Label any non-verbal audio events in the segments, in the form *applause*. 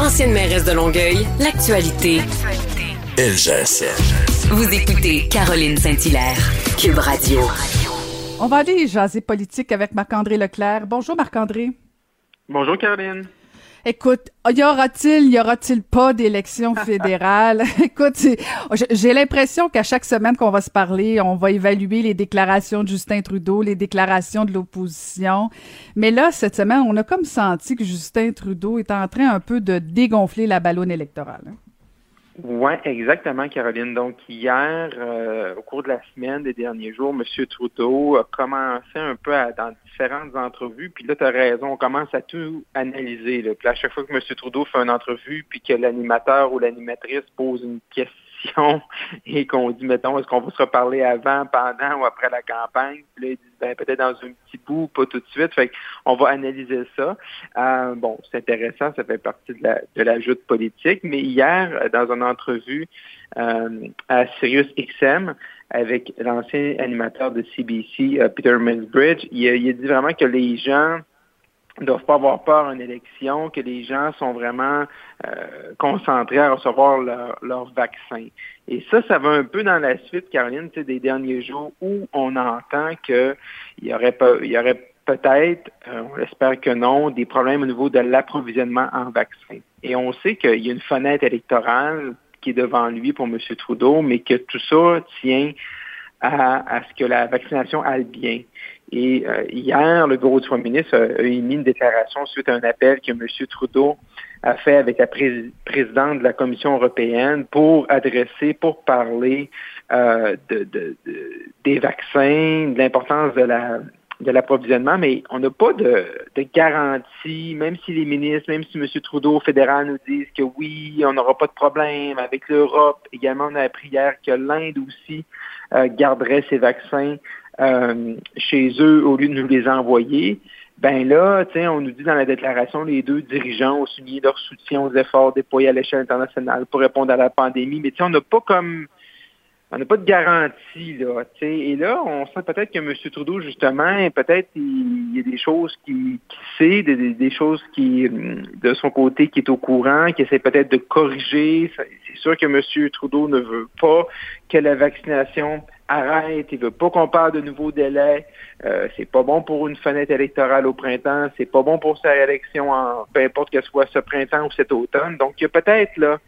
Ancienne mairesse de Longueuil, l'actualité. LGSN. Vous écoutez Caroline Saint-Hilaire, Cube Radio. On va aller jaser politique avec Marc-André Leclerc. Bonjour Marc-André. Bonjour Caroline. Écoute, y aura-t-il, y aura-t-il pas d'élection fédérale? *laughs* Écoute, j'ai l'impression qu'à chaque semaine qu'on va se parler, on va évaluer les déclarations de Justin Trudeau, les déclarations de l'opposition. Mais là, cette semaine, on a comme senti que Justin Trudeau est en train un peu de dégonfler la ballonne électorale. Oui, exactement, Caroline. Donc, hier, euh, au cours de la semaine, des derniers jours, M. Trudeau a commencé un peu à, dans différentes entrevues. Puis là, tu as raison, on commence à tout analyser. Là. Puis à chaque fois que M. Trudeau fait une entrevue, puis que l'animateur ou l'animatrice pose une question, *laughs* et qu'on dit, mettons, est-ce qu'on va se reparler avant, pendant ou après la campagne? Ben, peut-être dans un petit bout, pas tout de suite. Fait qu'on va analyser ça. Euh, bon, c'est intéressant, ça fait partie de la, de joute politique. Mais hier, dans une entrevue euh, à Sirius XM, avec l'ancien animateur de CBC, euh, Peter Millsbridge, il il a dit vraiment que les gens ne doivent pas avoir peur en élection, que les gens sont vraiment euh, concentrés à recevoir leur, vaccin. Et ça, ça va un peu dans la suite, Caroline, des derniers jours où on entend qu'il y aurait, il y aurait peut-être, euh, on espère que non, des problèmes au niveau de l'approvisionnement en vaccins. Et on sait qu'il y a une fenêtre électorale qui est devant lui pour M. Trudeau, mais que tout ça tient à, à ce que la vaccination aille bien. Et euh, hier, le bureau du premier ministre a, émis une déclaration suite à un appel que M. Trudeau a fait avec la présidente de la Commission européenne pour adresser, pour parler euh, de, de, des vaccins, de l'importance de la de l'approvisionnement, mais on n'a pas de, de, garantie, même si les ministres, même si M. Trudeau fédéral nous disent que oui, on n'aura pas de problème avec l'Europe. Également, on a appris hier que l'Inde aussi euh, garderait ses vaccins euh, chez eux au lieu de nous les envoyer, ben là, on nous dit dans la déclaration, les deux dirigeants ont souligné leur soutien aux efforts déployés à l'échelle internationale pour répondre à la pandémie. Mais on n'a pas comme on n'a pas de garantie, là, Et là, on sent peut-être que M. Trudeau, justement, peut-être il, y a des choses qu'il qui sait, des, choses qui, de son côté, qui est au courant, qui essaie peut-être de corriger. C'est sûr que M. Trudeau ne veut pas que la vaccination arrête, il veut pas qu'on parle de nouveaux délais. Euh, c'est pas bon pour une fenêtre électorale au printemps, c'est pas bon pour sa réélection en peu importe que ce soit ce printemps ou cet automne. Donc il y a peut-être là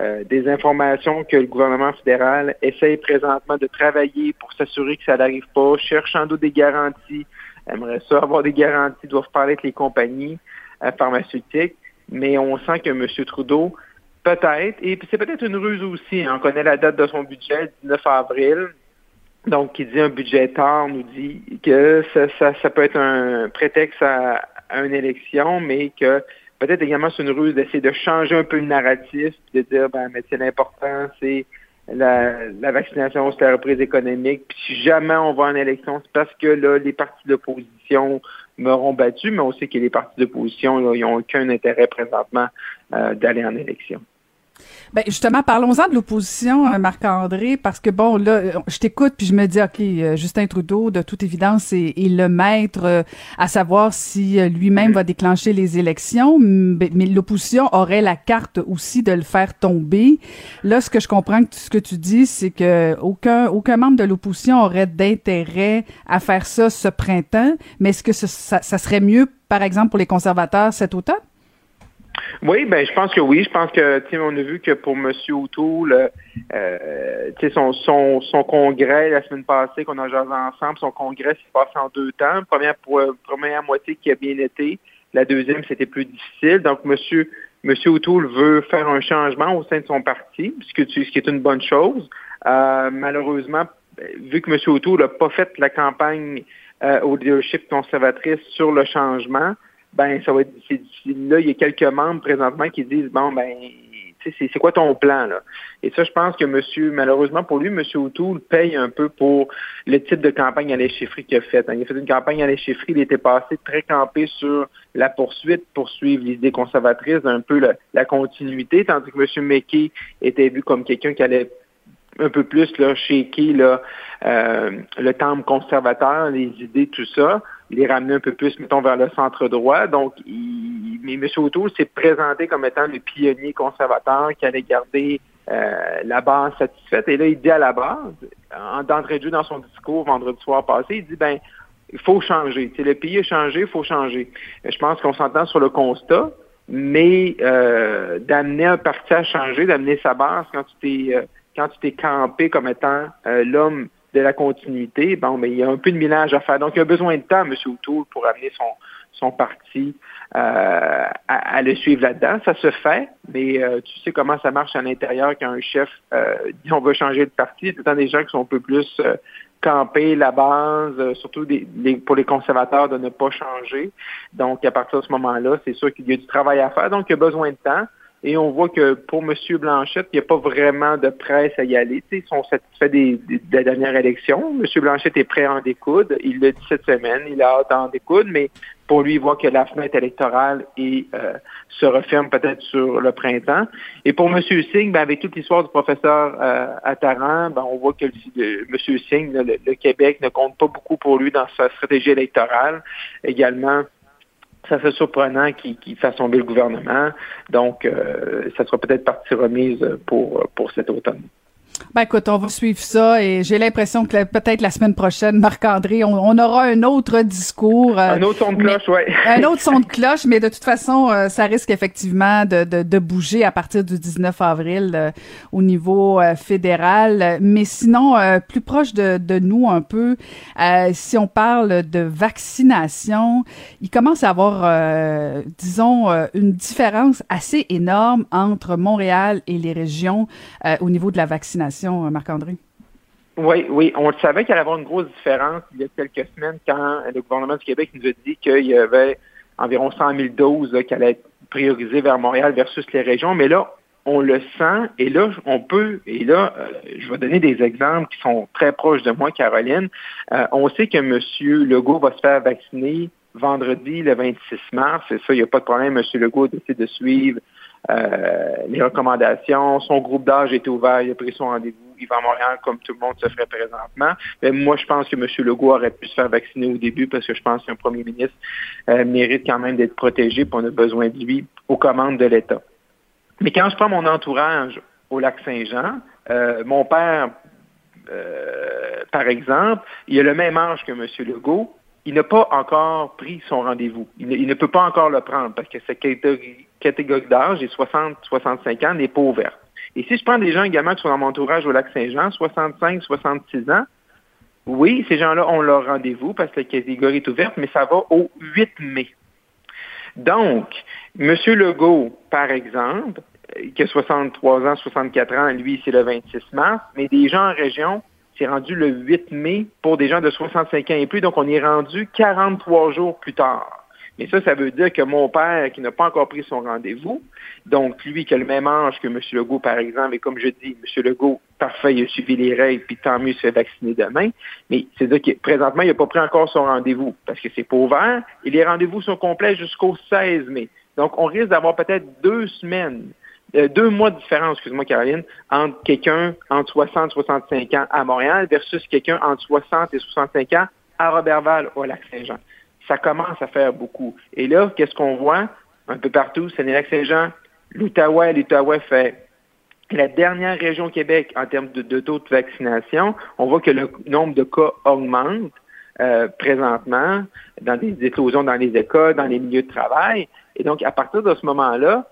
euh, des informations que le gouvernement fédéral essaye présentement de travailler pour s'assurer que ça n'arrive pas, cherche en doute des garanties, aimerait ça avoir des garanties, doivent parler avec les compagnies euh, pharmaceutiques, mais on sent que M. Trudeau Peut-être. Et c'est peut-être une ruse aussi. Hein. On connaît la date de son budget, le 19 avril. Donc, qui dit un budget tard nous dit que ça, ça, peut être un prétexte à, une élection, mais que peut-être également c'est une ruse d'essayer de changer un peu le narratif, de dire, ben, mais c'est l'important, c'est la, la, vaccination, c'est la reprise économique. Puis si jamais on va en élection, c'est parce que là, les partis d'opposition m'auront battu, mais on sait que les partis d'opposition, ils n'ont aucun intérêt présentement euh, d'aller en élection. Ben justement, parlons-en de l'opposition, euh, Marc-André, parce que bon, là, je t'écoute puis je me dis, ok, euh, Justin Trudeau, de toute évidence, est, le maître euh, à savoir si lui-même va déclencher les élections, mais, l'opposition aurait la carte aussi de le faire tomber. Là, ce que je comprends que ce que tu dis, c'est que aucun aucun membre de l'opposition aurait d'intérêt à faire ça ce printemps, mais est-ce que ça, ça serait mieux, par exemple, pour les conservateurs cet automne? Oui, ben je pense que oui. Je pense que on a vu que pour M. O'Toole, euh, son, son, son congrès la semaine passée qu'on a jasé ensemble, son congrès s'est passé en deux temps. Première pour, première moitié qui a bien été, la deuxième c'était plus difficile. Donc M. Monsieur O'Toole veut faire un changement au sein de son parti, ce, que ce qui est une bonne chose. Euh, malheureusement, vu que M. O'Toole n'a pas fait la campagne euh, au leadership conservatrice sur le changement, ben ça va être. Là, il y a quelques membres présentement qui disent bon ben c'est quoi ton plan là? Et ça, je pense que monsieur, malheureusement pour lui, monsieur O'Toole paye un peu pour le type de campagne à l'échefferie qu'il a fait. Hein. Il a fait une campagne à l'échefferie, il était passé très campé sur la poursuite, poursuivre les idées conservatrices, un peu la, continuité, tandis que monsieur McKay était vu comme quelqu'un qui allait un peu plus là, shaker là, euh, le temple conservateur, les idées, tout ça. Il est ramené un peu plus, mettons, vers le centre droit. Donc, il, mais M. O'Toole s'est présenté comme étant le pionnier conservateur qui allait garder euh, la base satisfaite. Et là, il dit à la base, d'entrée de jeu dans son discours vendredi soir passé, il dit, ben, il faut changer. le pays a changé, il faut changer. Je pense qu'on s'entend sur le constat, mais euh, d'amener un parti à changer, d'amener sa base quand tu t'es euh, quand tu t'es campé comme étant euh, l'homme de la continuité, bon, mais il y a un peu de mélange à faire. Donc, il a besoin de temps, M. O'Toole, pour amener son, son parti euh, à, le suivre là-dedans. Ça se fait, mais euh, tu sais comment ça marche à l'intérieur quand un chef dit on veut changer de parti. Y tout le des gens qui sont un peu plus camper la base, surtout des, pour les conservateurs, de ne pas changer. Donc, à partir de ce moment-là, c'est sûr qu'il y a du travail à faire. Donc, il y a besoin de temps. Et on voit que pour M. Blanchette, il n'y a pas vraiment de presse à y aller. ils sont satisfaits des, de la dernière élection. M. Blanchette est prêt à en découdre. Il l'a dit cette semaine. Il a hâte d'en découdre, mais pour lui, il voit que la fenêtre électorale et euh, se referme peut-être sur le printemps. Et pour M. Singh, ben, avec toute l'histoire du professeur euh, Attaran, ben, on voit que M. Singh, le Québec ne compte pas beaucoup pour lui dans sa stratégie électorale. Également, ça fait surprenant qu'il fasse tomber le gouvernement. Donc, euh, ça sera peut-être partie remise pour, pour cet automne. Ben écoute, on va suivre ça et j'ai l'impression que peut-être la semaine prochaine, Marc-André, on, aura un autre discours. Euh, un autre son de cloche, oui. *laughs* un autre son de cloche, mais de toute façon, euh, ça risque effectivement de, de, de, bouger à partir du 19 avril euh, au niveau fédéral. Mais sinon, plus proche de, de, nous un peu, si on parle de vaccination, il commence à avoir, disons, une différence assez énorme entre Montréal et les régions au niveau de la vaccination. Euh? Oui, oui. On savait qu'il allait avoir une grosse différence il y a quelques semaines quand le gouvernement du Québec nous a dit qu'il y avait environ 100 000 doses qui allaient être priorisées vers Montréal versus les régions. Mais là, on le sent et là, on peut, et là, euh, je vais donner des exemples qui sont très proches de moi, Caroline. Euh, on sait que M. Legault va se faire vacciner vendredi, le 26 mars. C'est ça, il n'y a pas de problème. M. Legault décide de suivre euh, les recommandations. Son groupe d'âge était ouvert, il a pris son rendez-vous. Il va à Montréal comme tout le monde se ferait présentement. Mais moi, je pense que M. Legault aurait pu se faire vacciner au début parce que je pense qu'un premier ministre euh, mérite quand même d'être protégé, pour on a besoin de lui aux commandes de l'État. Mais quand je prends mon entourage au lac Saint-Jean, euh, mon père, par exemple, il a le même âge que M. Legault, il n'a pas encore pris son rendez-vous. Il, ne, peut pas encore le prendre parce que sa catégorie, d'âge, est 60-65 ans, n'est pas ouverte. Et si je prends des gens également qui sont dans mon entourage au lac Saint-Jean, 65-66 ans, oui, ces gens-là ont leur rendez-vous parce que la catégorie est ouverte, mais ça va au 8 mai. Donc, M. Legault, par exemple, qui a 63 ans, 64 ans, lui, c'est le 26 mars, mais des gens en région c'est rendu le 8 mai pour des gens de 65 ans et plus, donc on est rendu 43 jours plus tard. Mais ça, ça veut dire que mon père, qui n'a pas encore pris son rendez-vous, donc lui qui a le même âge que M. Legault, par exemple, et comme je dis, M. Legault, parfait, il a suivi les règles, puis tant mieux, il se fait vacciner demain. Mais c'est-à-dire que présentement, il n'a pas pris encore son rendez-vous parce que c'est pas ouvert et les rendez-vous sont complets jusqu'au 16 mai. Donc, on risque d'avoir peut-être deux semaines euh, deux mois de différence, excuse-moi Caroline, entre quelqu'un entre 60 et 65 ans à Montréal versus quelqu'un entre 60 et 65 ans à Robertval au Lac-Saint-Jean. Ça commence à faire beaucoup. Et là, qu'est-ce qu'on voit? Un peu partout? C'est le Lac-Saint-Jean, l'Outaouais. L'Outaouais fait la dernière région au Québec en termes de, taux de vaccination. On voit que le nombre de cas augmente euh, présentement dans des éclosions dans les écoles, dans les milieux de travail. Et donc, à partir de ce moment-là,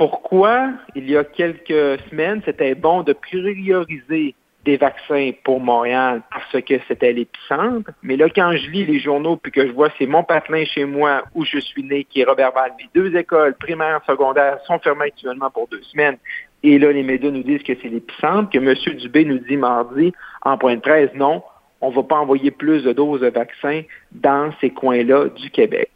pourquoi, il y a quelques semaines, c'était bon de prioriser des vaccins pour Montréal parce que c'était l'épicentre. Mais là, quand je lis les journaux puis que je vois c'est mon patelin chez moi où je suis né, qui est Robert Val, mes deux écoles primaires, secondaires sont fermées actuellement pour deux semaines. Et là, les médias nous disent que c'est l'épicentre, que M. Dubé nous dit mardi en point de presse, non, on ne va pas envoyer plus de doses de vaccins dans ces coins-là du Québec.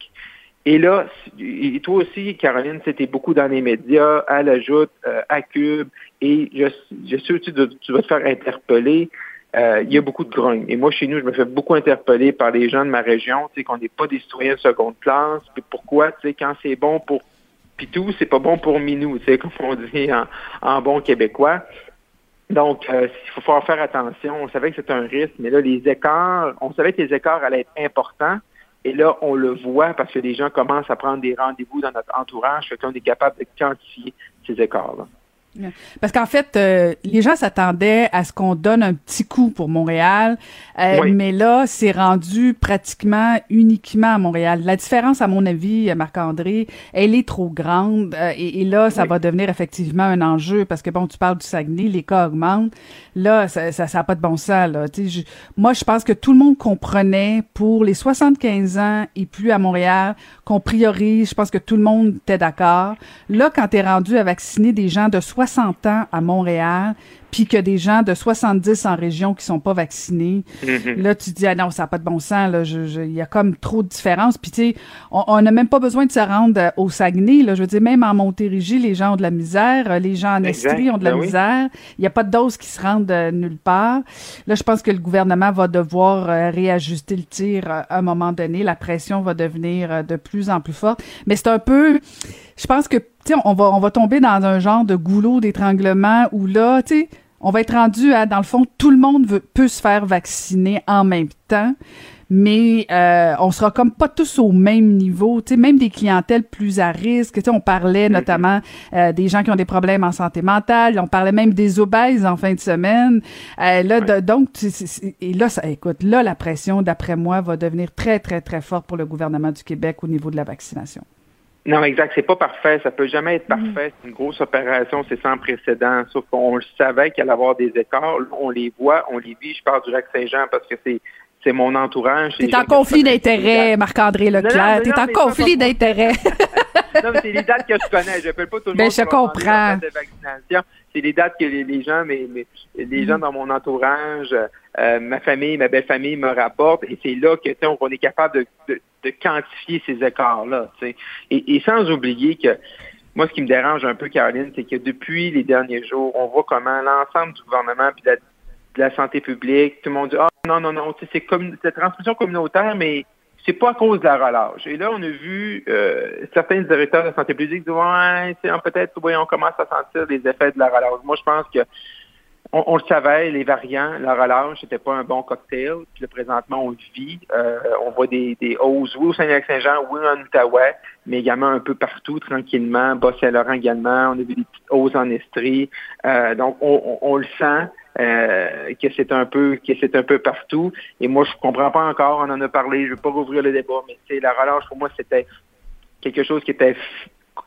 Et là, et toi aussi, Caroline, c'était beaucoup dans les médias, à l'ajoute, euh, à Cube, et je, je sais aussi que tu vas te faire interpeller. Euh, il y a beaucoup de grogne. Et moi, chez nous, je me fais beaucoup interpeller par les gens de ma région, tu sais, qu'on n'est pas des citoyens de seconde classe. Puis pourquoi, tu sais, quand c'est bon pour Pitou, c'est pas bon pour Minou, tu sais, *laughs* comme on dit en, bon québécois. Donc, euh, il faut faire attention. On savait que c'était un risque, mais là, les écarts, on savait que les écarts allaient être importants. Et là, on le voit parce que les gens commencent à prendre des rendez-vous dans notre entourage, fait qu'on est capable de quantifier ces écarts-là. Parce qu'en fait, euh, les gens s'attendaient à ce qu'on donne un petit coup pour Montréal, euh, mais là, c'est rendu pratiquement uniquement à Montréal. La différence, à mon avis, Marc-André, elle est trop grande, euh, et, là, ça va devenir effectivement un enjeu, parce que bon, tu parles du Saguenay, les cas augmentent. Là, ça ça, ça pas de bon sens. Là. Je, moi, je pense que tout le monde comprenait pour les 75 ans et plus à Montréal qu'on priorise. Je pense que tout le monde était d'accord. Là, quand tu es rendu à vacciner des gens de 60 60 ans à Montréal, puis que des gens de 70 en région qui sont pas vaccinés, mm-hmm. là, tu dis, ah non, ça n'a pas de bon sens, là, il y a comme trop de différence. Puis, tu sais, on n'a même pas besoin de se rendre euh, au Saguenay, là, je veux dire, même en Montérégie, les gens ont de la misère, euh, les gens en Estrie ont de la ben misère, il n'y a pas de doses qui se rendent euh, nulle part. Là, je pense que le gouvernement va devoir réajuster le tir à un moment donné, la pression va devenir de plus en plus forte, mais c'est un peu, je pense que, tu sais, on va, on va tomber dans un genre de goulot d'étranglement où là, tu sais, on va être rendu à, dans le fond, tout le monde veut, peut se faire vacciner en même temps, mais euh, on sera comme pas tous au même niveau, tu sais, même des clientèles plus à risque. Tu sais, on parlait mm-hmm. notamment euh, des gens qui ont des problèmes en santé mentale, on parlait même des obèses en fin de semaine. Euh, là, donc, et là, ça, écoute, là, la pression, d'après moi, va devenir très, très, très forte pour le gouvernement du Québec au niveau de la vaccination. Non, exact. C'est pas parfait. Ça peut jamais être mm. parfait. C'est une grosse opération. C'est sans précédent. Sauf qu'on le savait qu'il allait avoir des écarts. On les voit, on les vit. Je parle du lac Saint-Jean parce que c'est c'est mon entourage. T'es en conflit d'intérêts, Marc-André Leclerc. T'es en conflit d'intérêts. *laughs* non, c'est les dates que je connais. Je n'appelle pas tout le ben, monde. je comprends. C'est les dates que les, gens, mais, les gens mm. dans mon entourage, euh, ma famille, ma belle famille me rapportent. Et c'est là que on est capable de de quantifier ces écarts-là. Et, et sans oublier que moi, ce qui me dérange un peu, Caroline, c'est que depuis les derniers jours, on voit comment l'ensemble du gouvernement puis de la, santé publique, tout le monde dit Ah non, non, non, c'est comme cette transmission communautaire, mais c'est pas à cause de la relâche. Et là, on a vu euh, certains directeurs de la santé publique dire Ouais, peut-être, on commence à sentir les effets de la relâche. Moi, je pense que on, le savait, les variants, la relâche, c'était pas un bon cocktail. Puis là, présentement, on le vit. Euh, on voit des, des hausses, oui, au Saint-Saint-Jean, oui, en Outaouais, mais également un peu partout, tranquillement. Bas-Saint-Laurent également. On a vu des petites hausses en Estrie. Euh, donc, on, le sent. Euh, que c'est un peu que c'est un peu partout et moi je comprends pas encore on en a parlé je veux pas rouvrir le débat mais c'est la relâche pour moi c'était quelque chose qui était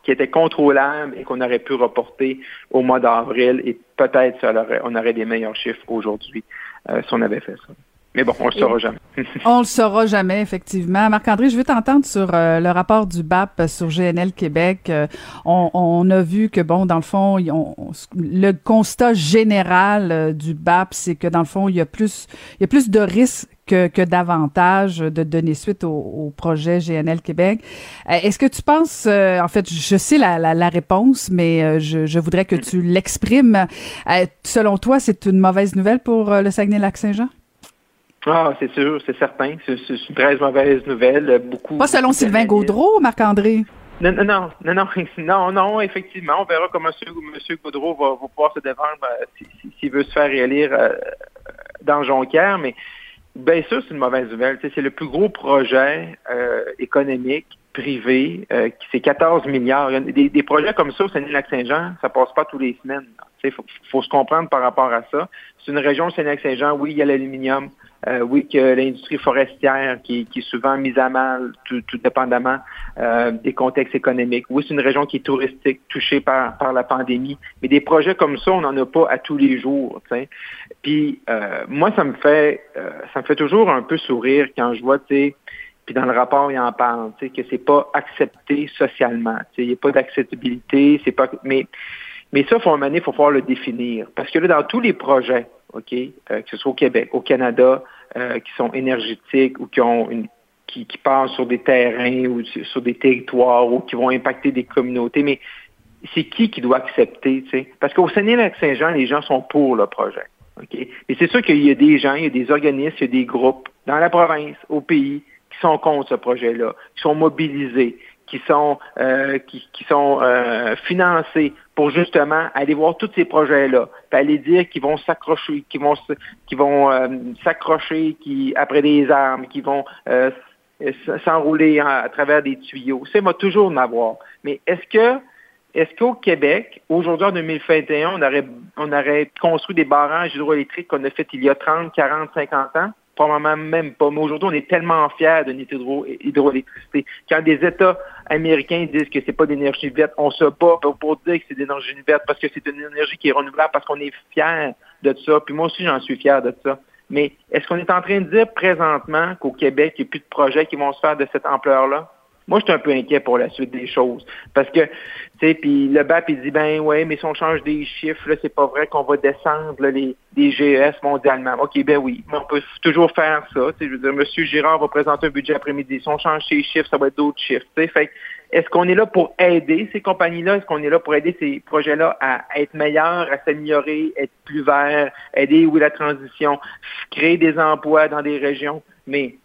qui était contrôlable et qu'on aurait pu reporter au mois d'avril et peut-être on aurait des meilleurs chiffres aujourd'hui euh, si on avait fait ça. Mais bon, on le saura jamais. *laughs* on le saura jamais, effectivement. Marc-André, je veux t'entendre sur euh, le rapport du BAP sur GNL Québec. Euh, on, a vu que, bon, dans le fond, le constat général du BAP, c'est que, dans le fond, il y a plus, il y a plus de risques que, que davantage de donner suite au, projet GNL Québec. Euh, est-ce que tu penses, euh, en fait, je sais la, la, réponse, mais euh, je, je, voudrais que tu l'exprimes. selon toi, c'est une mauvaise nouvelle pour le Saguenay-Lac-Saint-Jean? Ah, c'est sûr, c'est certain. C'est une très mauvaise nouvelle. Beaucoup. Pas selon Sylvain Gaudreau, Marc-André? Non, non, non, non, *laughs* non, non, effectivement, on verra comment M. Gaudreau va, va pouvoir se défendre s'il veut se faire réélire dans Jonquière, mais Bien sûr, c'est une mauvaise nouvelle. C'est le plus gros projet euh, économique privé, euh, c'est 14 milliards. Des, des, projets comme ça au Saguenay-Lac-Saint-Jean, ça passe pas tous les semaines. Il faut, faut, se comprendre par rapport à ça. C'est une région, au Saguenay-Lac-Saint-Jean, oui, il y a l'aluminium, euh, oui, que l'industrie forestière qui, est souvent mise à mal, tout, dépendamment euh, des contextes économiques. Oui, c'est une région qui est touristique, touchée par, la pandémie. Mais des projets comme ça, on n'en a pas à tous les jours. Puis euh, moi, ça me fait euh, ça me fait toujours un peu sourire quand je vois, tu puis dans le rapport, il en parle, tu sais, que c'est pas accepté socialement. Il n'y a pas d'acceptabilité, c'est pas. Mais mais ça, faut un moment il faut pouvoir le définir. Parce que là, dans tous les projets, OK, euh, que ce soit au Québec, au Canada, euh, qui sont énergétiques ou qui ont une qui, qui passent sur des terrains ou sur des territoires ou qui vont impacter des communautés, mais c'est qui qui doit accepter, tu sais? Parce qu'au Saguenay-Lac-Saint-Jean, les gens sont pour le projet. OK? Et c'est sûr qu'il y a des gens, il y a des organismes, il y a des groupes dans la province, au pays, qui sont contre ce projet-là, qui sont mobilisés, qui sont euh, qui, qui, sont euh, financés pour justement aller voir tous ces projets-là, puis aller dire qu'ils vont s'accrocher, qu'ils vont euh, s'accrocher, après des armes, qui vont s'enrouler à, travers des tuyaux. Ça va toujours en avoir. Mais est-ce que est-ce qu'au Québec, aujourd'hui en 2021, on aurait, on aurait construit des barrages hydroélectriques qu'on a fait il y a 30, 40, 50 ans? Probablement même pas. Mais aujourd'hui, on est tellement fiers de notre hydroélectricité. Quand des États américains disent que c'est pas d'énergie verte, on se bat pour dire que c'est d'énergie verte parce que c'est une énergie qui est renouvelable, parce qu'on est fiers de ça. Puis moi aussi, j'en suis fier de ça. Mais est-ce qu'on est en train de dire présentement qu'au Québec, il n'y a plus de projets qui vont se faire de cette ampleur-là? Moi, je suis un peu inquiet pour la suite des choses. Parce que, tu sais, puis le BAP, il dit, ben ouais, mais si on change des chiffres, là, c'est pas vrai qu'on va descendre les, les GES mondialement. OK, ben oui, mais on peut toujours faire ça. Je veux dire, M. Girard va présenter un budget après-midi. Si on change ces chiffres, ça va être d'autres chiffres. Tu sais, fait est-ce qu'on est là pour aider ces compagnies-là? Est-ce qu'on est là pour aider ces projets-là à être meilleurs, à s'améliorer, être plus verts, aider où la transition, créer des emplois dans des régions? Mais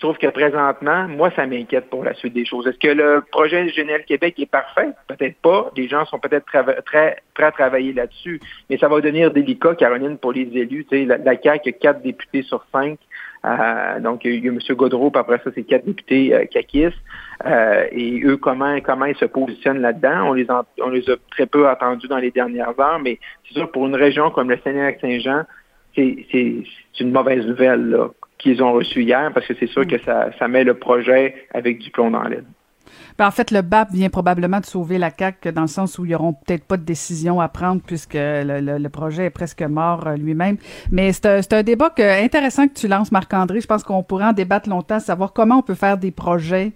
trouve que présentement, moi, ça m'inquiète pour la suite des choses. Est-ce que le projet Général Québec est parfait? Peut-être pas. Les gens sont peut-être très prêts à travailler là-dessus. Mais ça va devenir délicat, Caroline, pour les élus. Tu sais, la, la CAQ a quatre députés sur cinq. Euh, donc, il y a M. Godreau, puis après ça, c'est quatre députés euh, euh, et eux, comment comment ils se positionnent là-dedans? On les on les a très peu entendus dans les dernières heures, mais c'est sûr, pour une région comme le Sénégal-Saint-Jean, c'est une mauvaise nouvelle là qu'ils ont reçu hier parce que c'est sûr que ça, met le projet avec du plomb dans l'aile. Ben, en fait, le BAP vient probablement de sauver la CAQ dans le sens où ils n'auront peut-être pas de décision à prendre puisque le, projet est presque mort euh, lui-même. Mais c'est un, un, débat que, intéressant que tu lances, Marc-André. Je pense qu'on pourrait en débattre longtemps, savoir comment on peut faire des projets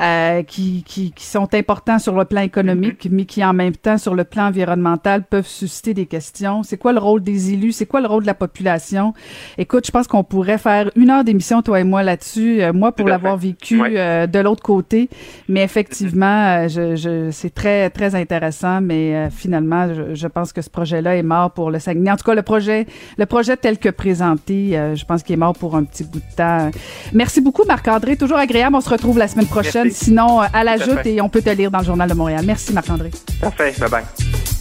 euh, qui, qui, qui, sont importants sur le plan économique, mais qui en même temps sur le plan environnemental peuvent susciter des questions. C'est quoi le rôle des élus? C'est quoi le rôle de la population? Écoute, je pense qu'on pourrait faire une heure d'émission, toi et moi, là-dessus. Euh, moi, pour l'avoir vécu euh, de l'autre côté. Mais effectivement, je, je, c'est très, très intéressant. Mais finalement, je, je, pense que ce projet-là est mort pour le Saguenay. En tout cas, le projet, le projet tel que présenté, je pense qu'il est mort pour un petit bout de temps. Merci beaucoup, Marc-André. Toujours agréable. On se retrouve la semaine prochaine. Sinon, à la joute et on peut te lire dans le Journal de Montréal. Merci, Marc-André. Parfait. Bye-bye.